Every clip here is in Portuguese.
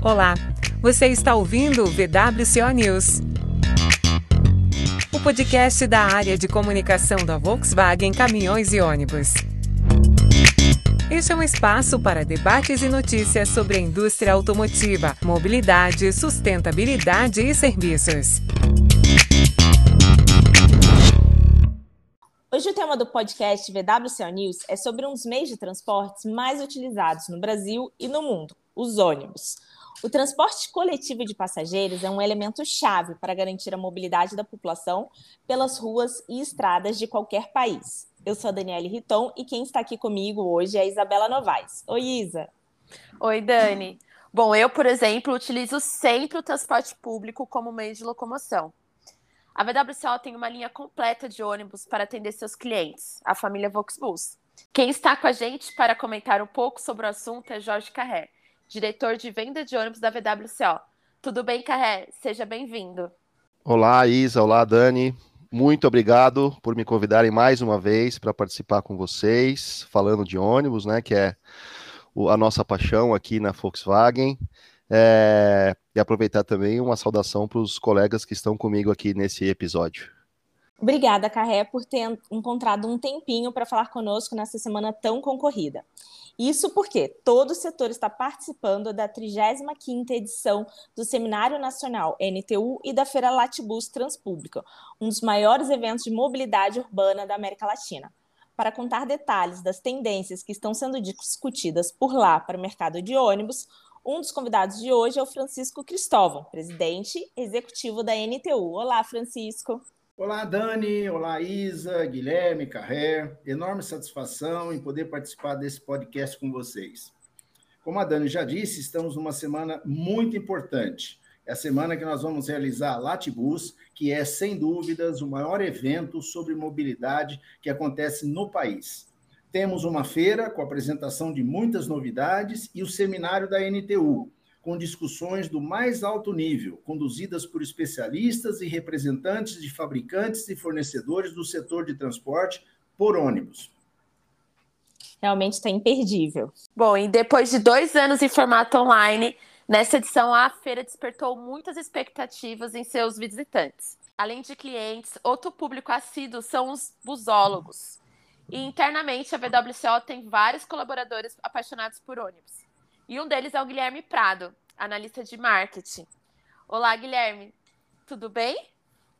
Olá, você está ouvindo o VWCO News. O podcast da área de comunicação da Volkswagen Caminhões e Ônibus. Este é um espaço para debates e notícias sobre a indústria automotiva, mobilidade, sustentabilidade e serviços. Hoje o tema do podcast VWCO News é sobre um dos meios de transportes mais utilizados no Brasil e no mundo, os ônibus. O transporte coletivo de passageiros é um elemento chave para garantir a mobilidade da população pelas ruas e estradas de qualquer país. Eu sou a Daniele Riton e quem está aqui comigo hoje é a Isabela Novaes. Oi, Isa. Oi, Dani. Bom, eu, por exemplo, utilizo sempre o transporte público como meio de locomoção. A VWCO tem uma linha completa de ônibus para atender seus clientes, a família Volksbus. Quem está com a gente para comentar um pouco sobre o assunto é Jorge Carré, diretor de venda de ônibus da VWCO. Tudo bem, Carré? Seja bem-vindo. Olá, Isa. Olá, Dani. Muito obrigado por me convidarem mais uma vez para participar com vocês, falando de ônibus, né, que é a nossa paixão aqui na Volkswagen. É, e aproveitar também uma saudação para os colegas que estão comigo aqui nesse episódio. Obrigada, Carré, por ter encontrado um tempinho para falar conosco nessa semana tão concorrida. Isso porque todo o setor está participando da 35ª edição do Seminário Nacional NTU e da Feira Latibus Transpública, um dos maiores eventos de mobilidade urbana da América Latina. Para contar detalhes das tendências que estão sendo discutidas por lá para o mercado de ônibus, um dos convidados de hoje é o Francisco Cristóvão, presidente executivo da NTU. Olá, Francisco. Olá, Dani. Olá, Isa, Guilherme, Carré. Enorme satisfação em poder participar desse podcast com vocês. Como a Dani já disse, estamos numa semana muito importante. É a semana que nós vamos realizar a Latibus, que é, sem dúvidas, o maior evento sobre mobilidade que acontece no país. Temos uma feira com apresentação de muitas novidades e o seminário da NTU, com discussões do mais alto nível, conduzidas por especialistas e representantes de fabricantes e fornecedores do setor de transporte por ônibus. Realmente está imperdível. Bom, e depois de dois anos em formato online, nessa edição a feira despertou muitas expectativas em seus visitantes. Além de clientes, outro público assíduo são os busólogos. E internamente a VWCO tem vários colaboradores apaixonados por ônibus. E um deles é o Guilherme Prado, analista de marketing. Olá, Guilherme, tudo bem?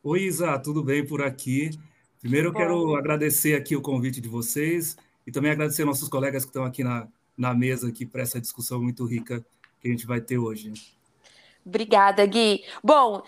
Oi, Isa, tudo bem por aqui? Primeiro eu quero agradecer aqui o convite de vocês e também agradecer nossos colegas que estão aqui na, na mesa aqui para essa discussão muito rica que a gente vai ter hoje. Obrigada, Gui. Bom,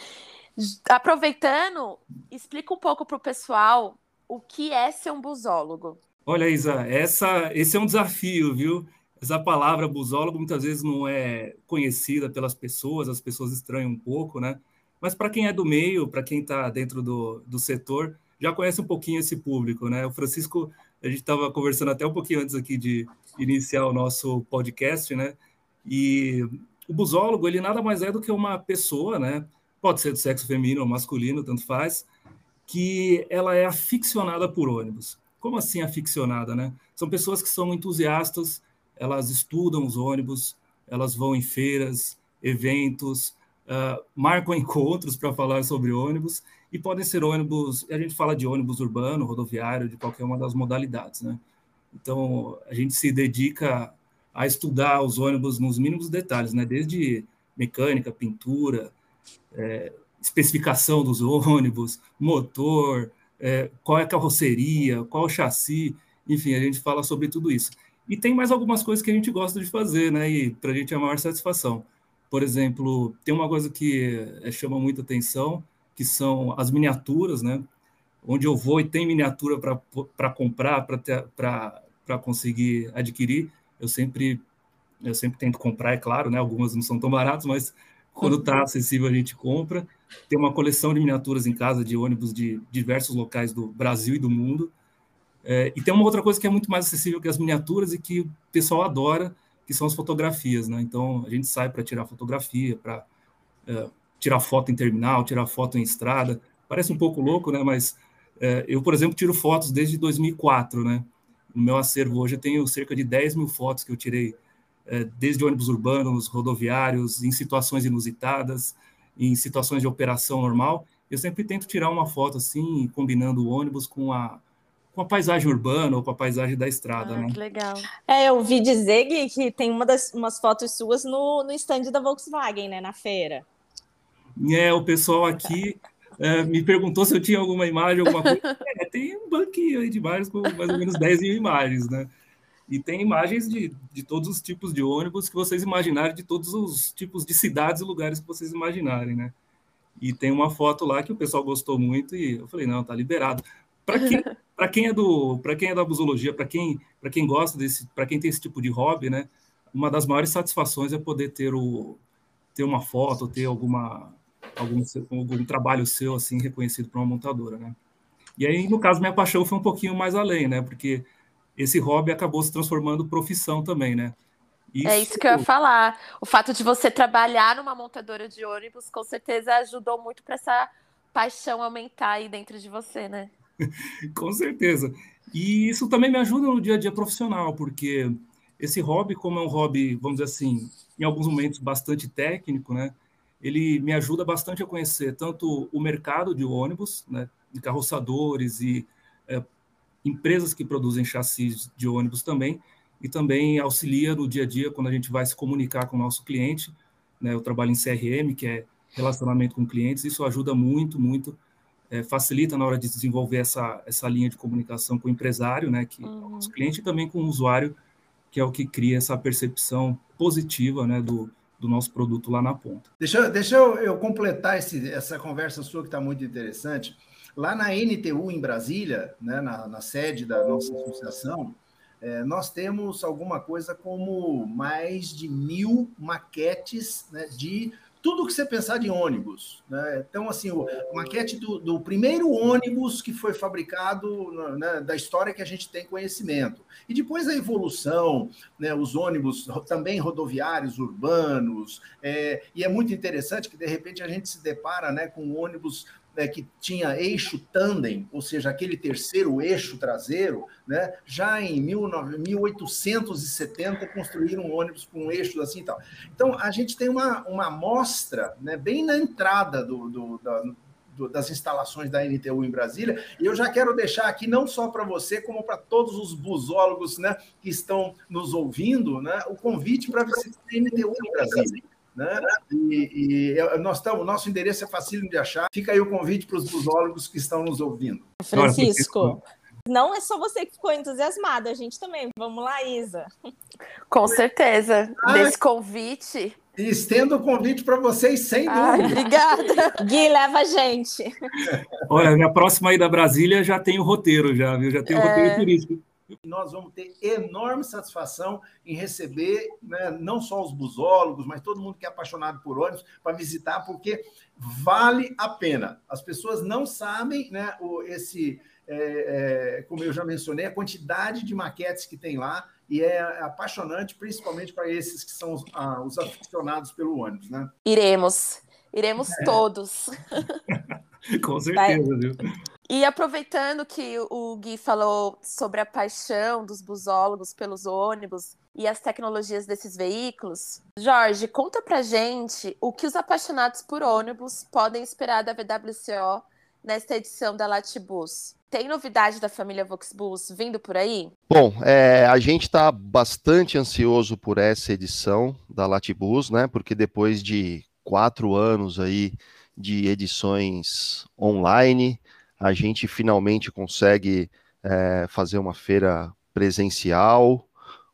aproveitando, explica um pouco para o pessoal o que é ser um busólogo. Olha, Isa, essa, esse é um desafio, viu? Essa palavra busólogo muitas vezes não é conhecida pelas pessoas, as pessoas estranham um pouco, né? Mas para quem é do meio, para quem está dentro do, do setor, já conhece um pouquinho esse público, né? O Francisco, a gente estava conversando até um pouquinho antes aqui de iniciar o nosso podcast, né? E o busólogo, ele nada mais é do que uma pessoa, né? Pode ser do sexo feminino ou masculino, tanto faz, que ela é aficionada por ônibus. Como assim aficionada, né? São pessoas que são entusiastas elas estudam os ônibus, elas vão em feiras, eventos, uh, marcam encontros para falar sobre ônibus, e podem ser ônibus, a gente fala de ônibus urbano, rodoviário, de qualquer uma das modalidades, né? Então, a gente se dedica a estudar os ônibus nos mínimos detalhes, né? Desde mecânica, pintura, é, especificação dos ônibus, motor, é, qual é a carroceria, qual o chassi, enfim, a gente fala sobre tudo isso. E tem mais algumas coisas que a gente gosta de fazer, né? E para a gente é a maior satisfação. Por exemplo, tem uma coisa que é, chama muita atenção, que são as miniaturas, né? Onde eu vou e tem miniatura para comprar, para conseguir adquirir, eu sempre eu sempre tento comprar, é claro, né? Algumas não são tão baratas, mas quando está acessível a gente compra. Tem uma coleção de miniaturas em casa de ônibus de diversos locais do Brasil e do mundo. É, e tem uma outra coisa que é muito mais acessível que as miniaturas e que o pessoal adora, que são as fotografias, né? Então a gente sai para tirar fotografia, para é, tirar foto em terminal, tirar foto em estrada. Parece um pouco louco, né? Mas é, eu, por exemplo, tiro fotos desde 2004, né? No meu acervo hoje eu tenho cerca de 10 mil fotos que eu tirei é, desde ônibus urbanos, rodoviários, em situações inusitadas, em situações de operação normal. Eu sempre tento tirar uma foto assim, combinando o ônibus com a, com a paisagem urbana ou com a paisagem da estrada, ah, né? Que legal. É, eu vi dizer Gui, que tem uma das, umas fotos suas no, no stand da Volkswagen, né, na feira. É, o pessoal aqui é, me perguntou se eu tinha alguma imagem, alguma coisa. É, tem um banquinho aí de imagens com mais ou menos 10 mil imagens, né? E tem imagens de, de todos os tipos de ônibus que vocês imaginarem, de todos os tipos de cidades e lugares que vocês imaginarem, né? E tem uma foto lá que o pessoal gostou muito e eu falei, não, tá liberado. Para quem, para quem é do, para quem é da busologia, para quem, para quem gosta desse, para quem tem esse tipo de hobby, né? Uma das maiores satisfações é poder ter o ter uma foto, ter alguma algum, algum trabalho seu assim reconhecido por uma montadora, né? E aí, no caso, minha paixão foi um pouquinho mais além, né? Porque esse hobby acabou se transformando profissão também, né? Isso... É isso que eu ia falar. O fato de você trabalhar numa montadora de ônibus, com certeza ajudou muito para essa paixão aumentar aí dentro de você, né? com certeza. E isso também me ajuda no dia a dia profissional, porque esse hobby, como é um hobby, vamos dizer assim, em alguns momentos bastante técnico, né? Ele me ajuda bastante a conhecer tanto o mercado de ônibus, né? De carroçadores e é, empresas que produzem chassis de ônibus também, e também auxilia no dia a dia quando a gente vai se comunicar com o nosso cliente. Né? Eu trabalho em CRM, que é relacionamento com clientes, isso ajuda muito, muito, é, facilita na hora de desenvolver essa, essa linha de comunicação com o empresário, né? que uhum. é o nosso cliente, e também com o usuário, que é o que cria essa percepção positiva né? do, do nosso produto lá na ponta. Deixa, deixa eu, eu completar esse, essa conversa sua que está muito interessante. Lá na NTU, em Brasília, né, na, na sede da nossa associação, é, nós temos alguma coisa como mais de mil maquetes né, de tudo que você pensar de ônibus. Né? Então, assim, o, maquete do, do, primeiro ônibus que foi fabricado né, da história que a gente tem conhecimento. E depois a evolução, né, os ônibus também rodoviários, urbanos, é, e é muito interessante que, de repente, a gente se depara né, com ônibus né, que tinha eixo tandem, ou seja, aquele terceiro eixo traseiro, né, já em 1870 construíram um ônibus com um eixo assim e tal. Então, a gente tem uma, uma amostra né, bem na entrada do, do, da, do, das instalações da NTU em Brasília, e eu já quero deixar aqui, não só para você, como para todos os busólogos né, que estão nos ouvindo, né, o convite para visitar a NTU em Brasília. Né? E, e nós estamos, nosso endereço é fácil de achar. Fica aí o convite para os busólogos que estão nos ouvindo. Francisco, não é só você que ficou entusiasmado, a gente também. Vamos lá, Isa. Com certeza. Ah, Desse convite. E estendo o convite para vocês, sem dúvida. Ai, obrigada. Gui, leva a gente. Olha, minha próxima ida a Brasília já tem o roteiro, já, viu? Já tem o é... roteiro turístico nós vamos ter enorme satisfação em receber né, não só os busólogos, mas todo mundo que é apaixonado por ônibus para visitar, porque vale a pena. As pessoas não sabem né, o, esse, é, é, como eu já mencionei, a quantidade de maquetes que tem lá e é apaixonante, principalmente para esses que são os, ah, os aficionados pelo ônibus, né? Iremos, iremos é. todos. Com certeza, viu? E aproveitando que o Gui falou sobre a paixão dos busólogos pelos ônibus e as tecnologias desses veículos, Jorge, conta pra gente o que os apaixonados por ônibus podem esperar da VWCO nesta edição da Latibus. Tem novidade da família Voxbus vindo por aí? Bom, é, a gente está bastante ansioso por essa edição da Latibus, né? Porque depois de quatro anos aí de edições online, a gente finalmente consegue é, fazer uma feira presencial,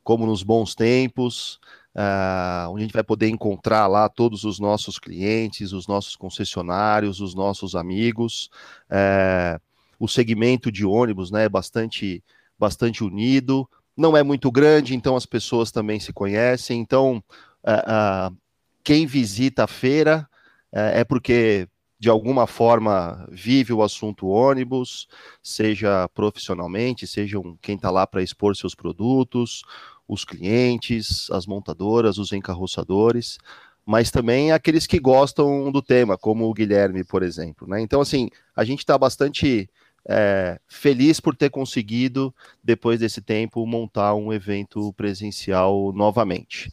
como nos bons tempos, uh, onde a gente vai poder encontrar lá todos os nossos clientes, os nossos concessionários, os nossos amigos. Uh, o segmento de ônibus né, é bastante, bastante unido, não é muito grande, então as pessoas também se conhecem. Então, uh, quem visita a feira é porque de alguma forma vive o assunto ônibus, seja profissionalmente, seja quem está lá para expor seus produtos, os clientes, as montadoras, os encarroçadores, mas também aqueles que gostam do tema, como o Guilherme, por exemplo. Né? Então, assim, a gente está bastante é, feliz por ter conseguido, depois desse tempo, montar um evento presencial novamente.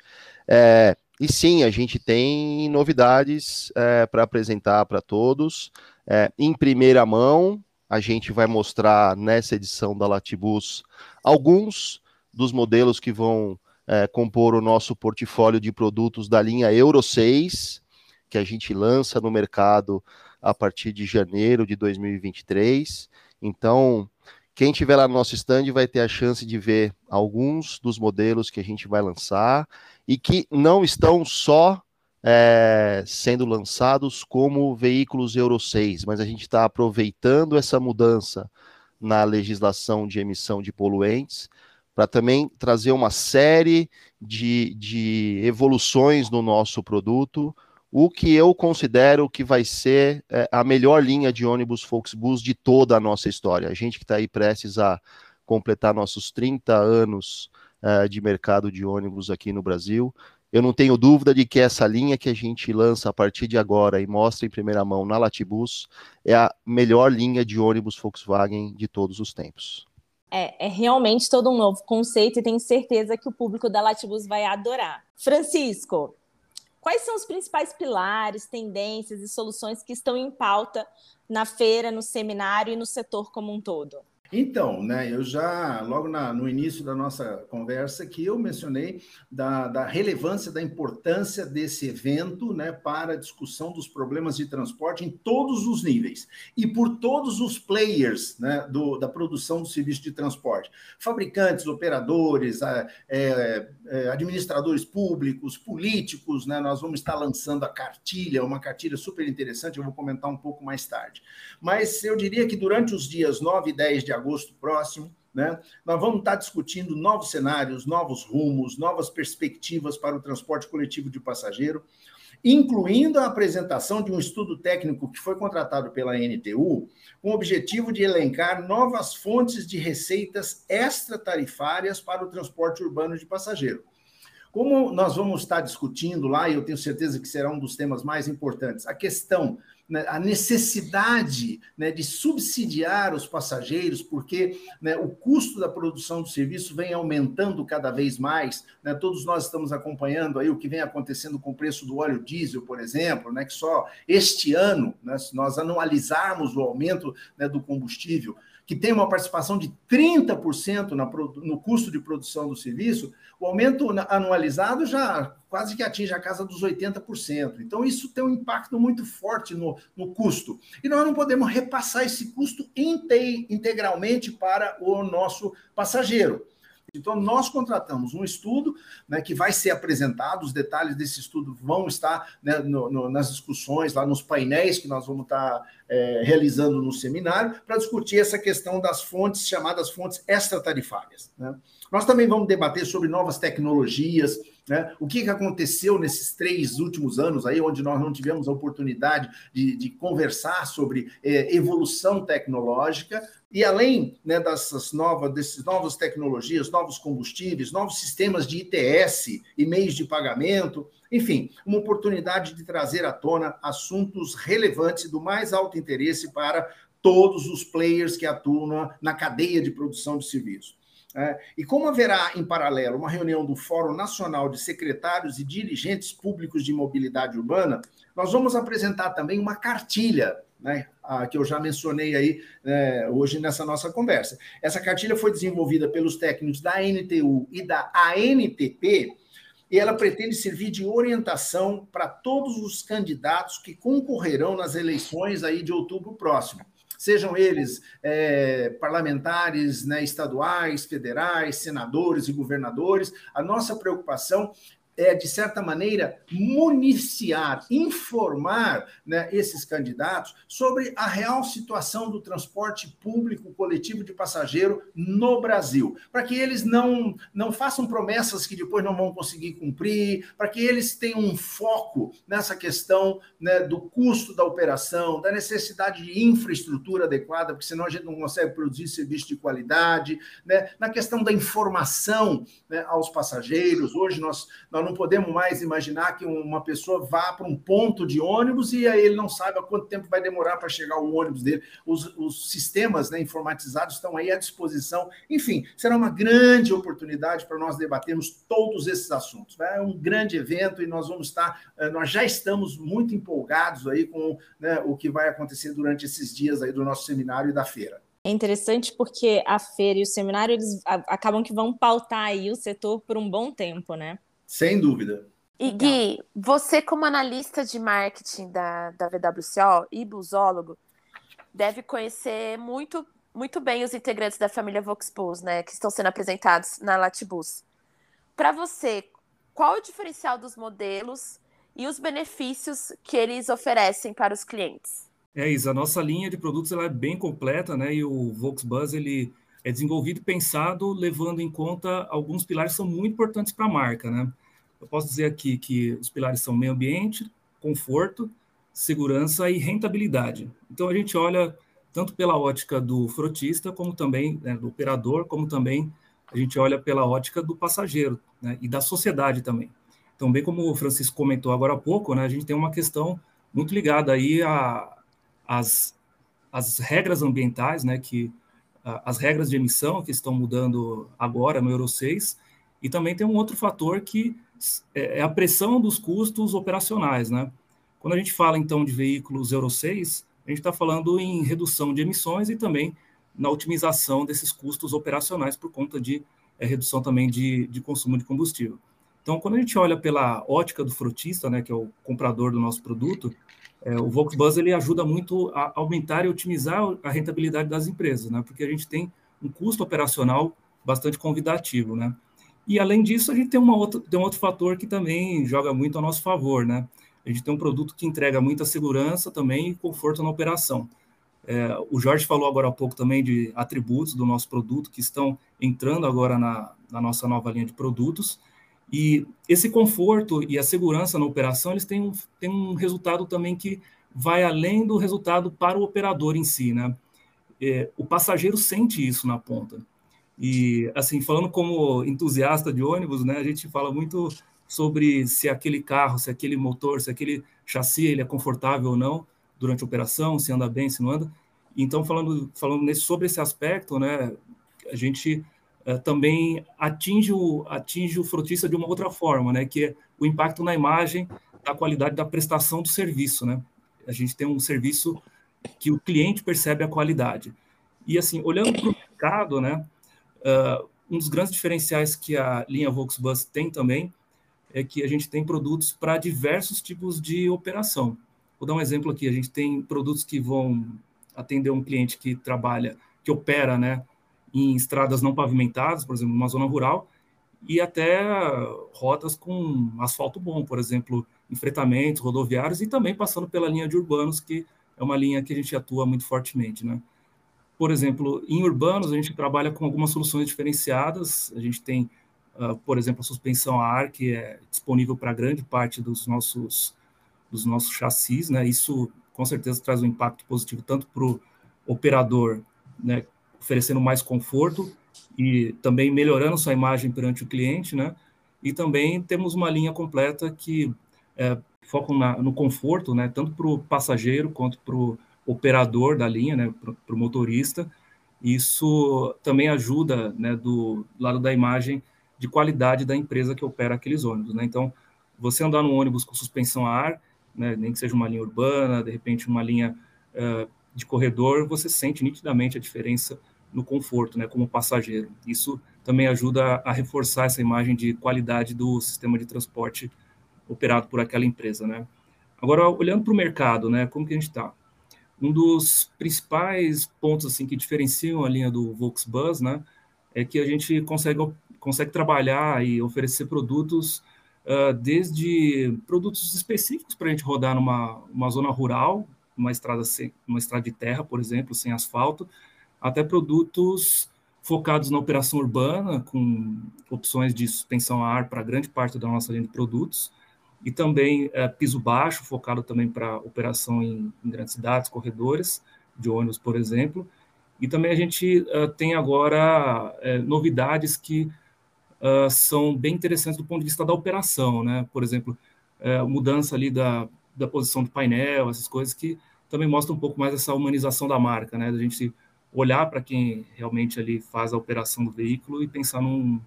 É, e sim, a gente tem novidades é, para apresentar para todos. É, em primeira mão, a gente vai mostrar nessa edição da Latibus alguns dos modelos que vão é, compor o nosso portfólio de produtos da linha Euro 6, que a gente lança no mercado a partir de janeiro de 2023. Então, quem tiver lá no nosso stand vai ter a chance de ver alguns dos modelos que a gente vai lançar e que não estão só é, sendo lançados como veículos Euro 6, mas a gente está aproveitando essa mudança na legislação de emissão de poluentes para também trazer uma série de, de evoluções no nosso produto, o que eu considero que vai ser é, a melhor linha de ônibus Volksbus de toda a nossa história. A gente que está aí prestes a completar nossos 30 anos é, de mercado de ônibus aqui no Brasil, eu não tenho dúvida de que essa linha que a gente lança a partir de agora e mostra em primeira mão na Latibus é a melhor linha de ônibus Volkswagen de todos os tempos. É, é, realmente todo um novo conceito e tenho certeza que o público da Latibus vai adorar. Francisco, Quais são os principais pilares, tendências e soluções que estão em pauta na feira, no seminário e no setor como um todo? Então, né, eu já, logo na, no início da nossa conversa, que eu mencionei da, da, relevância, da importância desse evento né, para a discussão dos problemas de transporte em todos os níveis e por todos os players né, do, da produção do serviço de transporte. Fabricantes, operadores, é, é, administradores públicos, políticos, né, nós vamos estar lançando a cartilha, uma cartilha super interessante, eu vou comentar um pouco mais tarde. Mas eu diria que durante os dias 9 e 10 de agosto, agosto próximo. Né? Nós vamos estar discutindo novos cenários, novos rumos, novas perspectivas para o transporte coletivo de passageiro, incluindo a apresentação de um estudo técnico que foi contratado pela NTU, com o objetivo de elencar novas fontes de receitas extratarifárias para o transporte urbano de passageiro. Como nós vamos estar discutindo lá, e eu tenho certeza que será um dos temas mais importantes, a questão né, a necessidade né, de subsidiar os passageiros, porque né, o custo da produção do serviço vem aumentando cada vez mais. Né, todos nós estamos acompanhando aí o que vem acontecendo com o preço do óleo diesel, por exemplo, né, que só este ano, né, se nós anualizarmos o aumento do combustível, que tem uma participação de 30% na, no custo de produção do serviço, o aumento anualizado já quase que atinge a casa dos 80%. Então, isso tem um impacto muito forte no, no custo. E nós não podemos repassar esse custo integralmente para o nosso passageiro. Então, nós contratamos um estudo né, que vai ser apresentado, os detalhes desse estudo vão estar né, no, no, nas discussões, lá nos painéis que nós vamos estar é, realizando no seminário, para discutir essa questão das fontes, chamadas fontes extratarifárias. Né? Nós também vamos debater sobre novas tecnologias, né? O que, que aconteceu nesses três últimos anos aí, onde nós não tivemos a oportunidade de, de conversar sobre é, evolução tecnológica, e além né, dessas novas, desses novas tecnologias, novos combustíveis, novos sistemas de ITS e meios de pagamento, enfim, uma oportunidade de trazer à tona assuntos relevantes do mais alto interesse para todos os players que atuam na cadeia de produção de serviços. É, e como haverá, em paralelo, uma reunião do Fórum Nacional de Secretários e Dirigentes Públicos de Mobilidade Urbana, nós vamos apresentar também uma cartilha, né, a, que eu já mencionei aí é, hoje nessa nossa conversa. Essa cartilha foi desenvolvida pelos técnicos da NTU e da ANTP, e ela pretende servir de orientação para todos os candidatos que concorrerão nas eleições aí de outubro próximo sejam eles é, parlamentares né, estaduais, federais, senadores e governadores. A nossa preocupação é, de certa maneira, municiar, informar né, esses candidatos sobre a real situação do transporte público coletivo de passageiro no Brasil, para que eles não, não façam promessas que depois não vão conseguir cumprir, para que eles tenham um foco nessa questão né, do custo da operação, da necessidade de infraestrutura adequada, porque senão a gente não consegue produzir serviço de qualidade, né, na questão da informação né, aos passageiros. Hoje nós, nós Não podemos mais imaginar que uma pessoa vá para um ponto de ônibus e aí ele não sabe quanto tempo vai demorar para chegar o ônibus dele. Os, os sistemas né, informatizados estão aí à disposição. Enfim, será uma grande oportunidade para nós debatermos todos esses assuntos. É um grande evento e nós vamos estar, eh, nós já estamos muito empolgados aí com né, o que vai acontecer durante esses dias aí do nosso seminário e da feira. É interessante porque a feira e o seminário eles acabam que vão pautar aí o setor por um bom tempo, né? Sem dúvida. E Gui, você como analista de marketing da, da VWCO e busólogo, deve conhecer muito, muito bem os integrantes da família Voxbus, né, que estão sendo apresentados na Latibus. Para você, qual o diferencial dos modelos e os benefícios que eles oferecem para os clientes? É isso, a nossa linha de produtos ela é bem completa, né? E o Volksbuzz ele é desenvolvido e pensado levando em conta alguns pilares que são muito importantes para a marca, né? Eu posso dizer aqui que os pilares são meio ambiente, conforto, segurança e rentabilidade. Então a gente olha tanto pela ótica do frotista, como também né, do operador, como também a gente olha pela ótica do passageiro né, e da sociedade também. Então, bem como o Francisco comentou agora há pouco, né, a gente tem uma questão muito ligada aí as, as regras ambientais, né, que as regras de emissão que estão mudando agora no Euro 6, e também tem um outro fator que é, é a pressão dos custos operacionais, né? Quando a gente fala então de veículos Euro 6, a gente está falando em redução de emissões e também na otimização desses custos operacionais por conta de é, redução também de, de consumo de combustível. Então, quando a gente olha pela ótica do frotista, né, que é o comprador do nosso produto, é, o Volksbus ele ajuda muito a aumentar e otimizar a rentabilidade das empresas, né? Porque a gente tem um custo operacional bastante convidativo, né? E além disso, a gente tem, uma outra, tem um outro fator que também joga muito a nosso favor, né? A gente tem um produto que entrega muita segurança também e conforto na operação. É, o Jorge falou agora há pouco também de atributos do nosso produto que estão entrando agora na, na nossa nova linha de produtos. E esse conforto e a segurança na operação, eles têm um, têm um resultado também que vai além do resultado para o operador em si, né? É, o passageiro sente isso na ponta. E, assim, falando como entusiasta de ônibus, né, a gente fala muito sobre se aquele carro, se aquele motor, se aquele chassi ele é confortável ou não durante a operação, se anda bem, se não anda. Então, falando, falando nesse, sobre esse aspecto, né, a gente uh, também atinge o, atinge o frotista de uma outra forma, né, que é o impacto na imagem da qualidade da prestação do serviço, né? A gente tem um serviço que o cliente percebe a qualidade. E assim, olhando para o mercado, né, uh, um dos grandes diferenciais que a linha Volksbus tem também é que a gente tem produtos para diversos tipos de operação. Vou dar um exemplo aqui, a gente tem produtos que vão atender um cliente que trabalha, que opera, né, em estradas não pavimentadas, por exemplo, numa zona rural, e até rotas com asfalto bom, por exemplo, enfretamentos rodoviários e também passando pela linha de urbanos, que é uma linha que a gente atua muito fortemente, né? Por exemplo, em urbanos a gente trabalha com algumas soluções diferenciadas. A gente tem, uh, por exemplo, a suspensão a ar que é disponível para grande parte dos nossos dos nossos chassis, né? Isso com certeza traz um impacto positivo tanto para o operador, né, oferecendo mais conforto e também melhorando sua imagem perante o cliente, né? E também temos uma linha completa que é, foca na, no conforto, né? Tanto para o passageiro quanto para o operador da linha, né? Para o motorista. Isso também ajuda, né? Do lado da imagem de qualidade da empresa que opera aqueles ônibus, né? Então, você andar num ônibus com suspensão a ar, né? Nem que seja uma linha urbana, de repente uma linha uh, de corredor, você sente nitidamente a diferença no conforto, né, como passageiro. Isso também ajuda a reforçar essa imagem de qualidade do sistema de transporte operado por aquela empresa, né. Agora, olhando para o mercado, né, como que a gente está? Um dos principais pontos assim que diferenciam a linha do Volksbus, né, é que a gente consegue consegue trabalhar e oferecer produtos uh, desde produtos específicos para a gente rodar numa uma zona rural, uma estrada sem, uma estrada de terra, por exemplo, sem asfalto, até produtos focados na operação urbana, com opções de suspensão a ar para grande parte da nossa linha de produtos, e também é, piso baixo, focado também para operação em, em, grandes cidades, corredores de ônibus, por exemplo. E também a gente uh, tem agora uh, novidades que uh, são bem interessantes do ponto de vista da operação, né? Por exemplo, mudança ali da, da posição do painel, essas coisas que também mostram um pouco mais essa humanização da marca, né? Da gente olhar para quem realmente ali faz a operação do veículo e pensar num,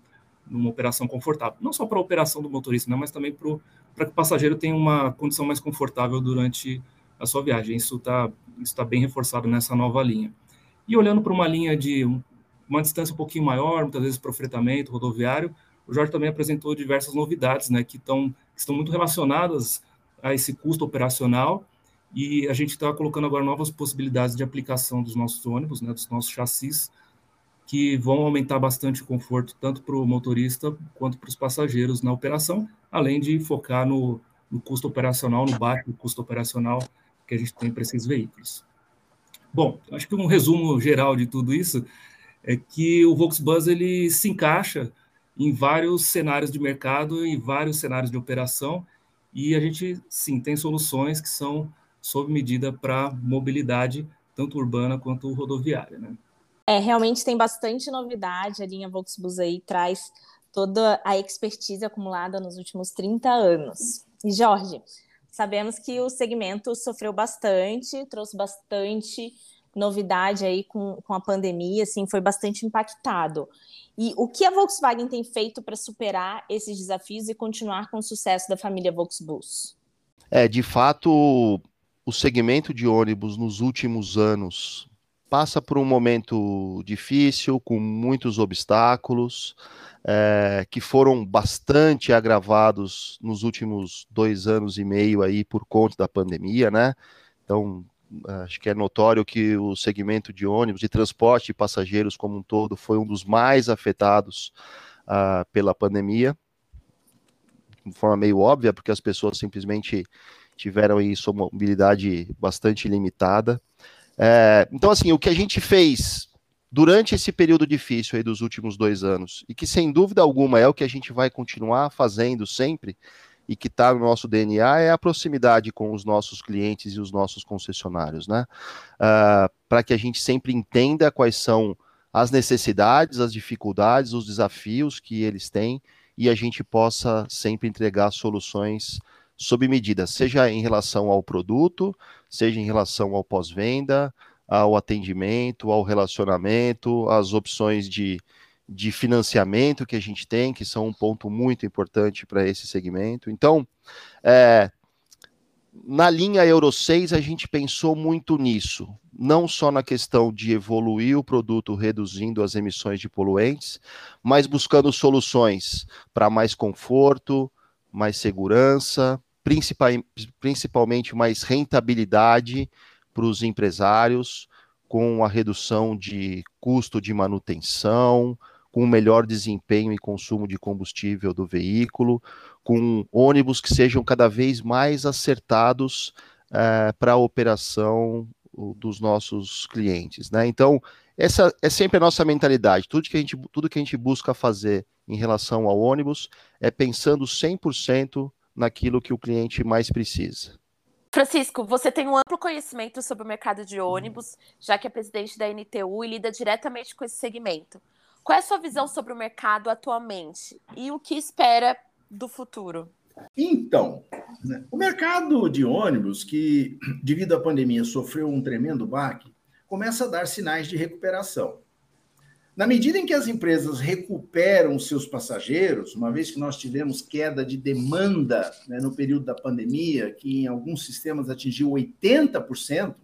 numa operação confortável. Não só para a operação do motorista, né? mas também para que o passageiro tenha uma condição mais confortável durante a sua viagem. Isso está isso tá bem reforçado nessa nova linha. E olhando para uma linha de uma distância um pouquinho maior, muitas vezes para o fretamento rodoviário, o Jorge também apresentou diversas novidades, né, que, tão, que estão muito relacionadas a esse custo operacional, e a gente está colocando agora novas possibilidades de aplicação dos nossos ônibus, né, dos nossos chassis, que vão aumentar bastante o conforto tanto para o motorista quanto para os passageiros na operação, além de focar no, no custo operacional, no baixo custo operacional que a gente tem para esses veículos. Bom, acho que um resumo geral de tudo isso é que o Volksbus ele se encaixa em vários cenários de mercado e vários cenários de operação e a gente sim tem soluções que são sob medida para mobilidade tanto urbana quanto rodoviária, né? É, realmente tem bastante novidade, a linha Volksbus aí traz toda a expertise acumulada nos últimos 30 anos. E Jorge, sabemos que o segmento sofreu bastante, trouxe bastante novidade aí com, com a pandemia, assim, foi bastante impactado. E o que a Volkswagen tem feito para superar esses desafios e continuar com o sucesso da família Volksbus? É, de fato, o segmento de ônibus nos últimos anos passa por um momento difícil, com muitos obstáculos, é, que foram bastante agravados nos últimos dois anos e meio aí por conta da pandemia, né? Então, acho que é notório que o segmento de ônibus, de transporte de passageiros como um todo, foi um dos mais afetados uh, pela pandemia, de forma meio óbvia, porque as pessoas simplesmente tiveram aí sua mobilidade bastante limitada. É, então, assim, o que a gente fez durante esse período difícil aí dos últimos dois anos, e que sem dúvida alguma é o que a gente vai continuar fazendo sempre, e que está no nosso DNA é a proximidade com os nossos clientes e os nossos concessionários, né? Uh, Para que a gente sempre entenda quais são as necessidades, as dificuldades, os desafios que eles têm e a gente possa sempre entregar soluções sob medida, seja em relação ao produto, seja em relação ao pós-venda, ao atendimento, ao relacionamento, às opções de, de financiamento que a gente tem, que são um ponto muito importante para esse segmento. Então, é, na linha Euro 6, a gente pensou muito nisso, não só na questão de evoluir o produto reduzindo as emissões de poluentes, mas buscando soluções para mais conforto, mais segurança, principalmente mais rentabilidade para os empresários, com a redução de custo de manutenção, com melhor desempenho e consumo de combustível do veículo, com ônibus que sejam cada vez mais acertados é, para a operação dos nossos clientes, né? Então, essa é sempre a nossa mentalidade. Tudo que a gente, tudo que a gente busca fazer em relação ao ônibus é pensando 100% naquilo que o cliente mais precisa. Francisco, você tem um amplo conhecimento sobre o mercado de ônibus, já que é presidente da NTU e lida diretamente com esse segmento. Qual é a sua visão sobre o mercado atualmente e o que espera do futuro? Então, né, o mercado de ônibus, que devido à pandemia sofreu um tremendo baque, começa a dar sinais de recuperação. Na medida em que as empresas recuperam seus passageiros, uma vez que nós tivemos queda de demanda né, no período da pandemia, que em alguns sistemas atingiu 80%,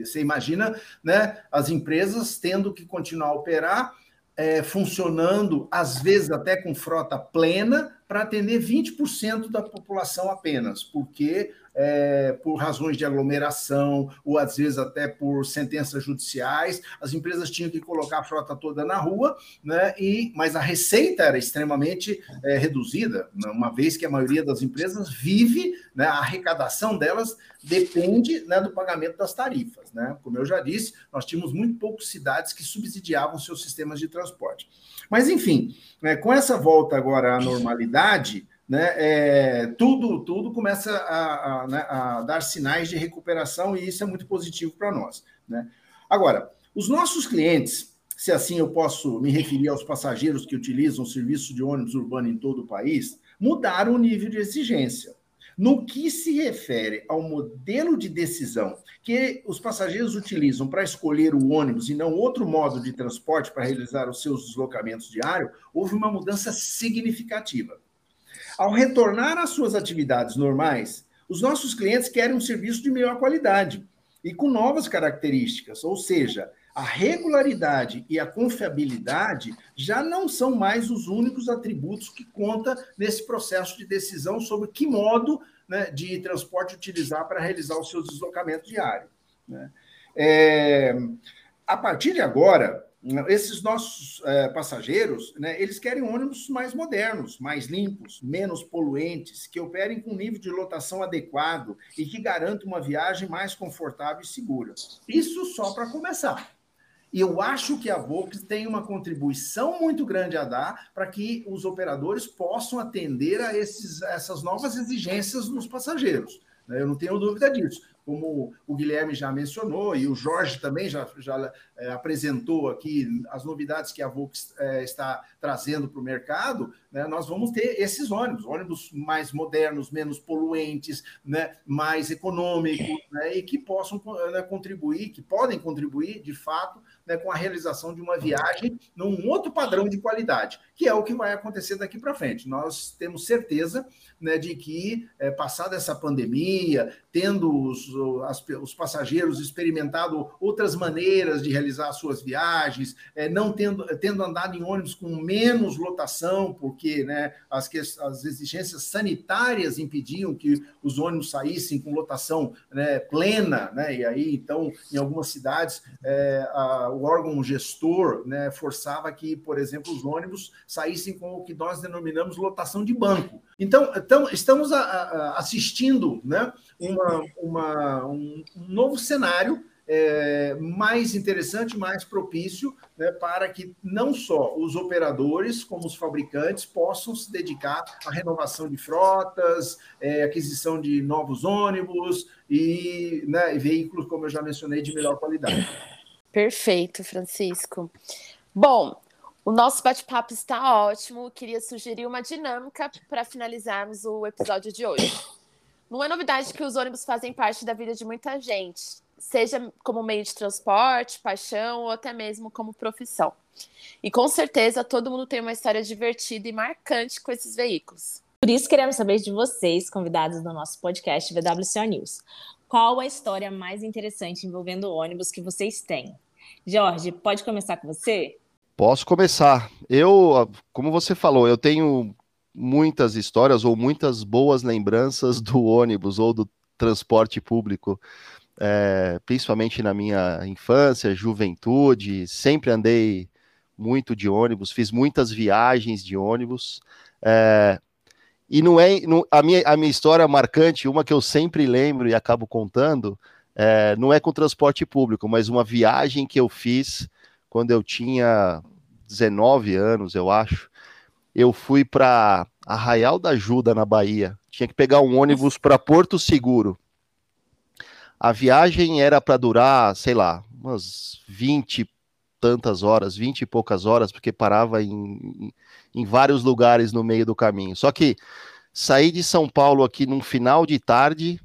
você imagina né, as empresas tendo que continuar a operar é, funcionando, às vezes até com frota plena, para atender 20% da população apenas, porque é, por razões de aglomeração, ou às vezes até por sentenças judiciais, as empresas tinham que colocar a frota toda na rua, né, e, mas a receita era extremamente é, reduzida, né, uma vez que a maioria das empresas vive, né, a arrecadação delas depende né, do pagamento das tarifas. Né? Como eu já disse, nós tínhamos muito poucas cidades que subsidiavam seus sistemas de transporte. Mas, enfim, né, com essa volta agora à normalidade, né, é, tudo, tudo começa a, a, né, a, dar sinais de recuperação e isso é muito positivo para nós. Né? Agora, os nossos clientes se assim eu posso me referir aos passageiros que utilizam o serviço de ônibus urbano em todo o país, mudaram o nível de exigência. No que se refere ao modelo de decisão que os passageiros utilizam para escolher o ônibus e não outro modo de transporte para realizar os seus deslocamentos diários, houve uma mudança significativa. Ao retornar às suas atividades normais, os nossos clientes querem um serviço de melhor qualidade e com novas características, ou seja, a regularidade e a confiabilidade já não são mais os únicos atributos que conta nesse processo de decisão sobre que modo né, de transporte utilizar para realizar os seus deslocamentos diários. Né? É, a partir de agora, esses nossos é, passageiros, né, eles querem ônibus mais modernos, mais limpos, menos poluentes, que operem com nível de lotação adequado e que garantam uma viagem mais confortável e segura. Isso só para começar. E eu acho que a Volks tem uma contribuição muito grande a dar para que os operadores possam atender a esses, essas novas exigências dos passageiros. Né? Eu não tenho dúvida disso como o Guilherme já mencionou, e o Jorge também já, já é, apresentou aqui as novidades que a Volks é, está trazendo para o mercado, né, nós vamos ter esses ônibus, ônibus mais modernos, menos poluentes, né, mais econômicos, né, e que possam né, contribuir, que podem contribuir, de fato, né, com a realização de uma viagem num outro padrão de qualidade, que é o que vai acontecer daqui para frente. Nós temos certeza né, de que, é, passada essa pandemia, tendo os, as, os passageiros experimentado outras maneiras de realizar suas viagens, é, não tendo, tendo andado em ônibus com menos lotação, porque né, as, as exigências sanitárias impediam que os ônibus saíssem com lotação né, plena, né, e aí, então, em algumas cidades, é, a, o órgão gestor né, forçava que, por exemplo, os ônibus saíssem com o que nós denominamos lotação de banco. Então, então estamos a, a, assistindo né, uma, uma, um, um novo cenário é, mais interessante, mais propício né, para que não só os operadores, como os fabricantes, possam se dedicar à renovação de frotas, é, aquisição de novos ônibus e né, veículos, como eu já mencionei, de melhor qualidade. Perfeito, Francisco. Bom, o nosso bate-papo está ótimo. Queria sugerir uma dinâmica para finalizarmos o episódio de hoje. Não é novidade que os ônibus fazem parte da vida de muita gente, seja como meio de transporte, paixão ou até mesmo como profissão. E com certeza todo mundo tem uma história divertida e marcante com esses veículos. Por isso queremos saber de vocês, convidados do nosso podcast VWCO News. Qual a história mais interessante envolvendo ônibus que vocês têm? Jorge, pode começar com você? Posso começar. Eu, como você falou, eu tenho muitas histórias ou muitas boas lembranças do ônibus ou do transporte público, é, principalmente na minha infância, juventude, sempre andei muito de ônibus, fiz muitas viagens de ônibus. É, e não é não, a, minha, a minha história marcante, uma que eu sempre lembro e acabo contando, é, não é com transporte público, mas uma viagem que eu fiz quando eu tinha 19 anos, eu acho eu fui para Arraial da Ajuda, na Bahia. Tinha que pegar um ônibus para Porto Seguro. A viagem era para durar, sei lá, umas 20 tantas horas, 20 e poucas horas, porque parava em, em vários lugares no meio do caminho. Só que saí de São Paulo aqui num final de tarde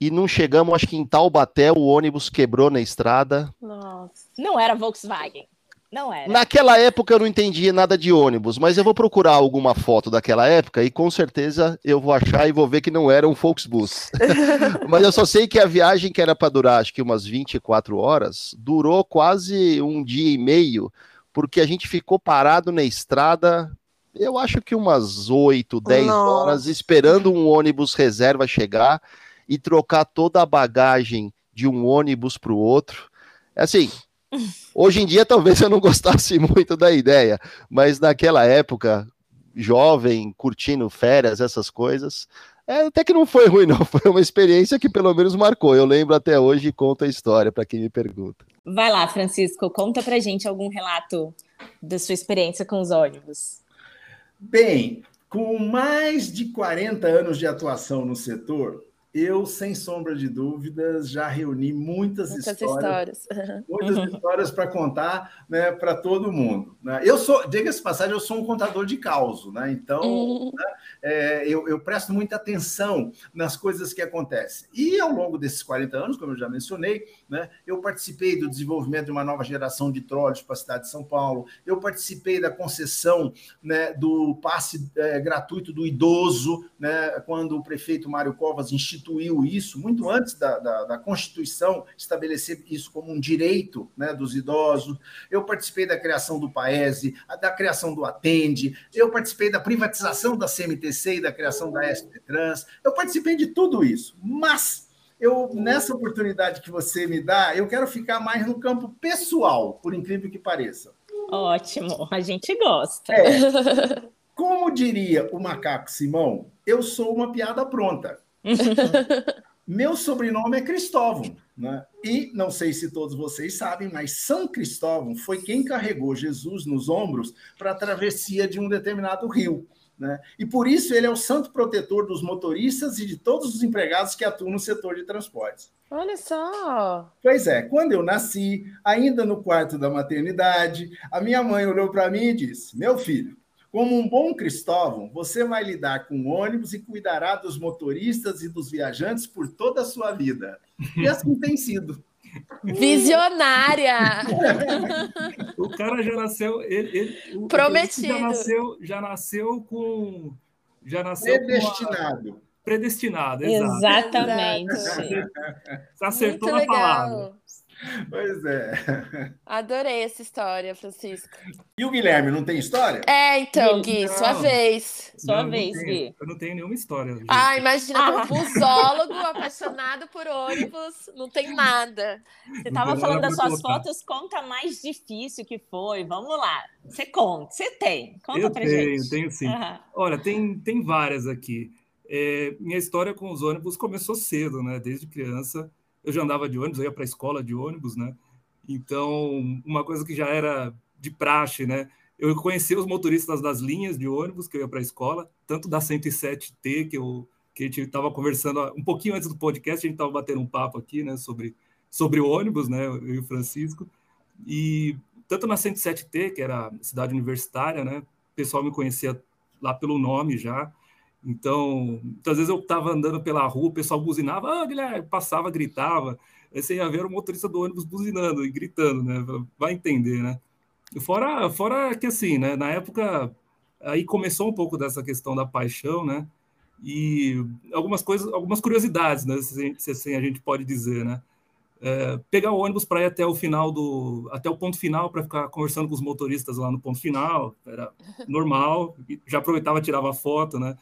e não chegamos, acho que em Taubaté o ônibus quebrou na estrada. Nossa. Não era Volkswagen. Não era. Naquela época eu não entendia nada de ônibus, mas eu vou procurar alguma foto daquela época e com certeza eu vou achar e vou ver que não era um Volksbus. mas eu só sei que a viagem que era para durar acho que umas 24 horas, durou quase um dia e meio, porque a gente ficou parado na estrada, eu acho que umas 8, 10 Nossa. horas esperando um ônibus reserva chegar e trocar toda a bagagem de um ônibus para o outro. É assim, Hoje em dia, talvez eu não gostasse muito da ideia, mas naquela época, jovem, curtindo férias, essas coisas, é, até que não foi ruim, não. Foi uma experiência que pelo menos marcou. Eu lembro até hoje e conto a história para quem me pergunta. Vai lá, Francisco, conta pra gente algum relato da sua experiência com os ônibus. Bem, com mais de 40 anos de atuação no setor, eu, sem sombra de dúvidas, já reuni muitas, muitas histórias, histórias. muitas histórias para contar né, para todo mundo. Né? Eu sou, diga-se passagem, eu sou um contador de causo, né? então uhum. né, é, eu, eu, presto muita atenção nas coisas que acontecem. E ao longo desses 40 anos, como eu já mencionei, né, eu participei do desenvolvimento de uma nova geração de trolleys para a cidade de São Paulo, eu participei da concessão né, do passe é, gratuito do idoso, né, quando o prefeito Mário Covas instituiu instituiu isso, muito antes da, da, da Constituição estabelecer isso como um direito né, dos idosos. Eu participei da criação do PAESE, da criação do Atende, eu participei da privatização da CMTC e da criação da SP Trans, eu participei de tudo isso. Mas eu, nessa oportunidade que você me dá, eu quero ficar mais no campo pessoal, por incrível que pareça. Ótimo, a gente gosta. É, como diria o macaco Simão, eu sou uma piada pronta. Meu sobrenome é Cristóvão, né? E não sei se todos vocês sabem, mas São Cristóvão foi quem carregou Jesus nos ombros para a travessia de um determinado rio. Né? E por isso ele é o santo protetor dos motoristas e de todos os empregados que atuam no setor de transportes. Olha só! Pois é, quando eu nasci, ainda no quarto da maternidade, a minha mãe olhou para mim e disse: Meu filho, como um bom Cristóvão, você vai lidar com ônibus e cuidará dos motoristas e dos viajantes por toda a sua vida. E assim tem sido. Visionária! o cara já nasceu. Ele, ele, Prometido. Já nasceu, já nasceu com. Já nasceu predestinado. Com a, predestinado, exatamente. Exatamente. Você acertou Muito na legal. palavra. Pois é. Adorei essa história, Francisco. E o Guilherme, não tem história? É, então, Gui, não. sua vez. Sua não, vez, não Gui. Eu não tenho nenhuma história. Gente. Ah, imagina, ah. um busólogo apaixonado por ônibus, não tem nada. Você estava falando das suas contar. fotos, conta mais difícil que foi. Vamos lá. Você conta, você tem. Conta eu pra tenho, gente. Tenho sim. Uhum. Olha, tem, tem várias aqui. É, minha história com os ônibus começou cedo, né? Desde criança eu já andava de ônibus, eu ia para a escola de ônibus, né? Então, uma coisa que já era de praxe, né? Eu conhecia os motoristas das linhas de ônibus que eu ia para a escola, tanto da 107T, que, eu, que a gente estava conversando um pouquinho antes do podcast, a gente estava batendo um papo aqui, né, sobre, sobre ônibus, né, eu e o Francisco, e tanto na 107T, que era cidade universitária, né, o pessoal me conhecia lá pelo nome já, então, muitas vezes eu estava andando pela rua, o pessoal buzinava, ah, Guilherme, passava, gritava. Aí você ia ver o motorista do ônibus buzinando e gritando, né? Vai entender, né? Fora, fora que assim, né? Na época, aí começou um pouco dessa questão da paixão, né? E algumas coisas, algumas curiosidades, né? Se, assim a gente pode dizer, né? É, pegar o ônibus para ir até o final do até o ponto final para ficar conversando com os motoristas lá no ponto final era normal já aproveitava tirava foto né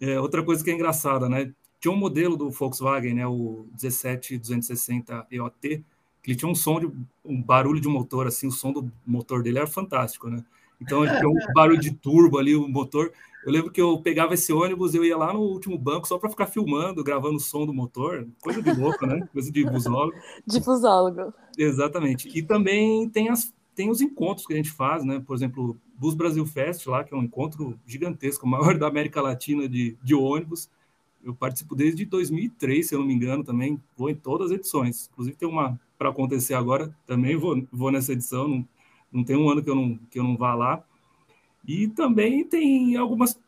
é, outra coisa que é engraçada, né? Tinha um modelo do Volkswagen, né, o 17260 EOT, que ele tinha um som de um barulho de motor, assim, o som do motor dele era fantástico, né? Então tinha um barulho de turbo ali, o motor. Eu lembro que eu pegava esse ônibus, eu ia lá no último banco só para ficar filmando, gravando o som do motor, coisa de louco, né? Coisa de busólogo. De busólogo. Exatamente. E também tem as tem os encontros que a gente faz, né? Por exemplo, Bus Brasil Fest lá, que é um encontro gigantesco, o maior da América Latina de, de ônibus. Eu participo desde 2003, se eu não me engano, também vou em todas as edições. Inclusive tem uma para acontecer agora, também vou, vou nessa edição, não, não tem um ano que eu não, que eu não vá lá. E também tem algumas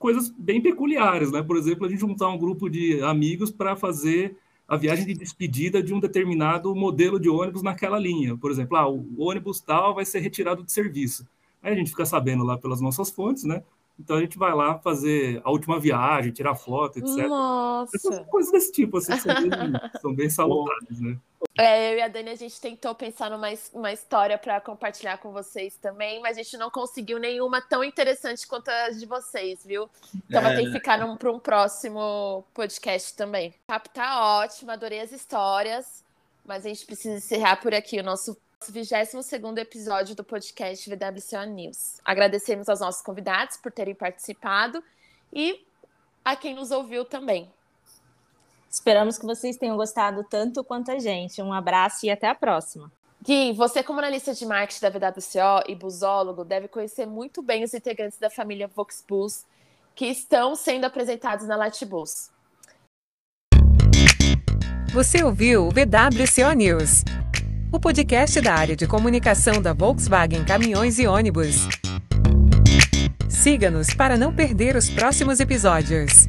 coisas bem peculiares, né? Por exemplo, a gente juntar um grupo de amigos para fazer a viagem de despedida de um determinado modelo de ônibus naquela linha. Por exemplo, ah, o ônibus tal vai ser retirado de serviço. Aí a gente fica sabendo lá pelas nossas fontes, né? Então a gente vai lá fazer a última viagem, tirar foto, etc. Nossa! Essas coisas desse tipo, assim, são bem, são bem salutares, né? É, eu e a Dani, a gente tentou pensar numa uma história para compartilhar com vocês também, mas a gente não conseguiu nenhuma tão interessante quanto as de vocês, viu? Então é. vai ter que ficar para um próximo podcast também. O papo tá ótimo, adorei as histórias, mas a gente precisa encerrar por aqui o nosso 22 episódio do podcast VWCO News. Agradecemos aos nossos convidados por terem participado e a quem nos ouviu também. Esperamos que vocês tenham gostado tanto quanto a gente. Um abraço e até a próxima. Gui, você, como analista de marketing da VWCO e busólogo, deve conhecer muito bem os integrantes da família Voxbus que estão sendo apresentados na Latibus. Você ouviu o VWCO News, o podcast da área de comunicação da Volkswagen Caminhões e Ônibus. Siga-nos para não perder os próximos episódios.